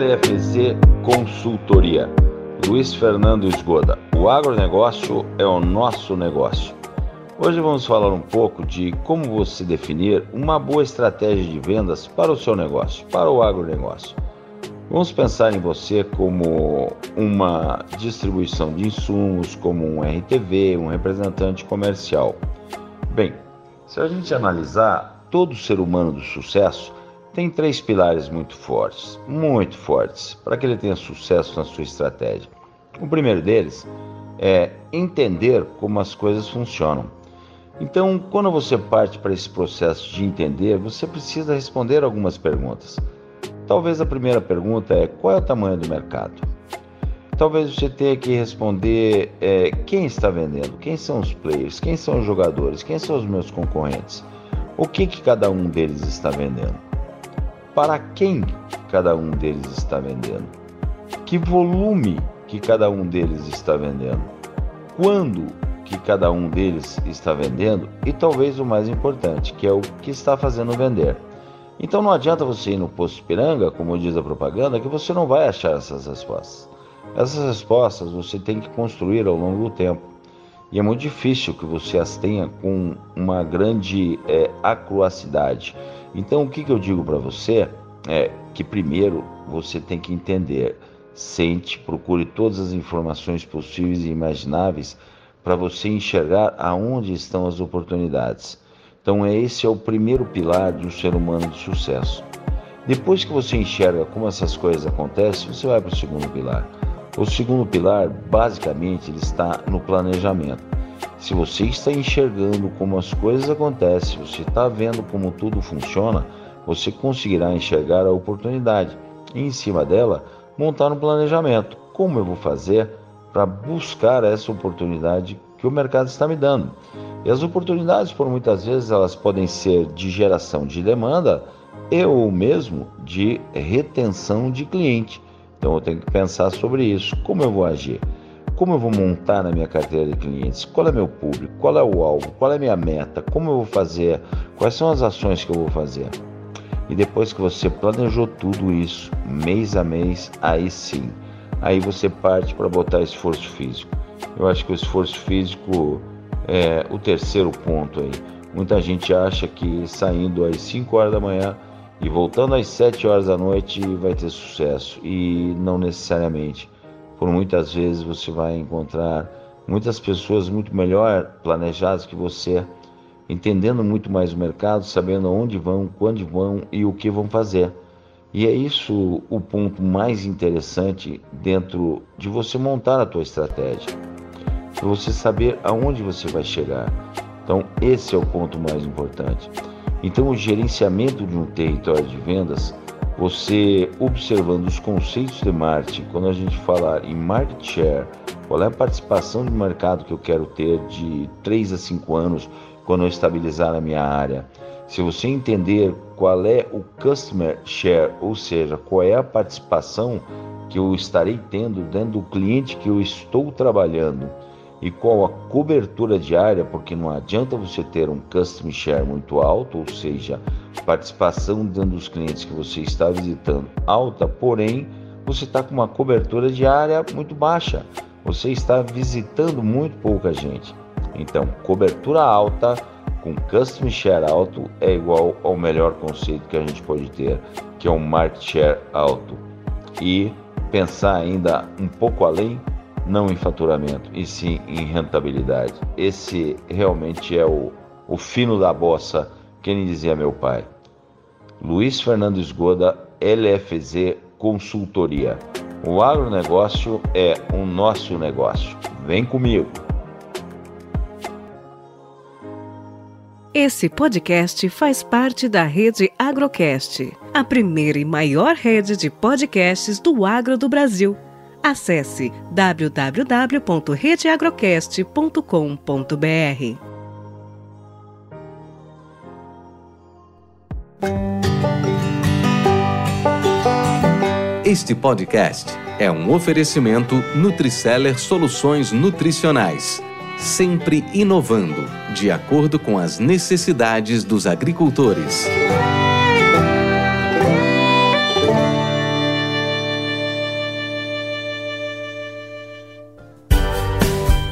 LFZ Consultoria. Luiz Fernando Esgoda. O agronegócio é o nosso negócio. Hoje vamos falar um pouco de como você definir uma boa estratégia de vendas para o seu negócio, para o agronegócio. Vamos pensar em você como uma distribuição de insumos, como um RTV, um representante comercial. Bem, se a gente analisar todo ser humano do sucesso, tem três pilares muito fortes, muito fortes, para que ele tenha sucesso na sua estratégia. O primeiro deles é entender como as coisas funcionam. Então, quando você parte para esse processo de entender, você precisa responder algumas perguntas. Talvez a primeira pergunta é qual é o tamanho do mercado? Talvez você tenha que responder é, quem está vendendo, quem são os players, quem são os jogadores, quem são os meus concorrentes, o que, que cada um deles está vendendo para quem cada um deles está vendendo, que volume que cada um deles está vendendo, quando que cada um deles está vendendo e talvez o mais importante, que é o que está fazendo vender. Então não adianta você ir no posto Piranga, como diz a propaganda, que você não vai achar essas respostas. Essas respostas você tem que construir ao longo do tempo. E é muito difícil que você as tenha com uma grande é, acruacidade. Então, o que, que eu digo para você é que primeiro você tem que entender, sente, procure todas as informações possíveis e imagináveis para você enxergar aonde estão as oportunidades. Então, esse é o primeiro pilar de um ser humano de sucesso. Depois que você enxerga como essas coisas acontecem, você vai para o segundo pilar. O segundo pilar, basicamente, ele está no planejamento. Se você está enxergando como as coisas acontecem, você está vendo como tudo funciona, você conseguirá enxergar a oportunidade e, em cima dela, montar um planejamento. Como eu vou fazer para buscar essa oportunidade que o mercado está me dando? E as oportunidades, por muitas vezes, elas podem ser de geração de demanda e ou mesmo de retenção de cliente. Então eu tenho que pensar sobre isso. Como eu vou agir? Como eu vou montar na minha carteira de clientes? Qual é meu público? Qual é o alvo? Qual é a minha meta? Como eu vou fazer? Quais são as ações que eu vou fazer? E depois que você planejou tudo isso, mês a mês, aí sim, aí você parte para botar esforço físico. Eu acho que o esforço físico é o terceiro ponto aí. Muita gente acha que saindo às 5 horas da manhã e voltando às 7 horas da noite vai ter sucesso e não necessariamente. Por muitas vezes você vai encontrar muitas pessoas muito melhor planejadas que você, entendendo muito mais o mercado, sabendo onde vão, quando vão e o que vão fazer. E é isso o ponto mais interessante dentro de você montar a tua estratégia. Você saber aonde você vai chegar. Então, esse é o ponto mais importante. Então, o gerenciamento de um território de vendas, você observando os conceitos de marketing, quando a gente falar em market share, qual é a participação de mercado que eu quero ter de 3 a 5 anos quando eu estabilizar a minha área. Se você entender qual é o customer share, ou seja, qual é a participação que eu estarei tendo dentro do cliente que eu estou trabalhando, e qual a cobertura diária, porque não adianta você ter um customer share muito alto, ou seja, participação dentro dos clientes que você está visitando alta, porém você está com uma cobertura diária muito baixa, você está visitando muito pouca gente. Então, cobertura alta com customer share alto é igual ao melhor conceito que a gente pode ter, que é um market share alto. E pensar ainda um pouco além não em faturamento, e sim em rentabilidade. Esse realmente é o, o fino da bossa, que nem dizia meu pai. Luiz Fernando Esgoda, LFZ Consultoria. O agronegócio é o nosso negócio. Vem comigo! Esse podcast faz parte da rede Agrocast, a primeira e maior rede de podcasts do agro do Brasil. Acesse www.redeagrocast.com.br. Este podcast é um oferecimento Nutriceller Soluções Nutricionais sempre inovando, de acordo com as necessidades dos agricultores.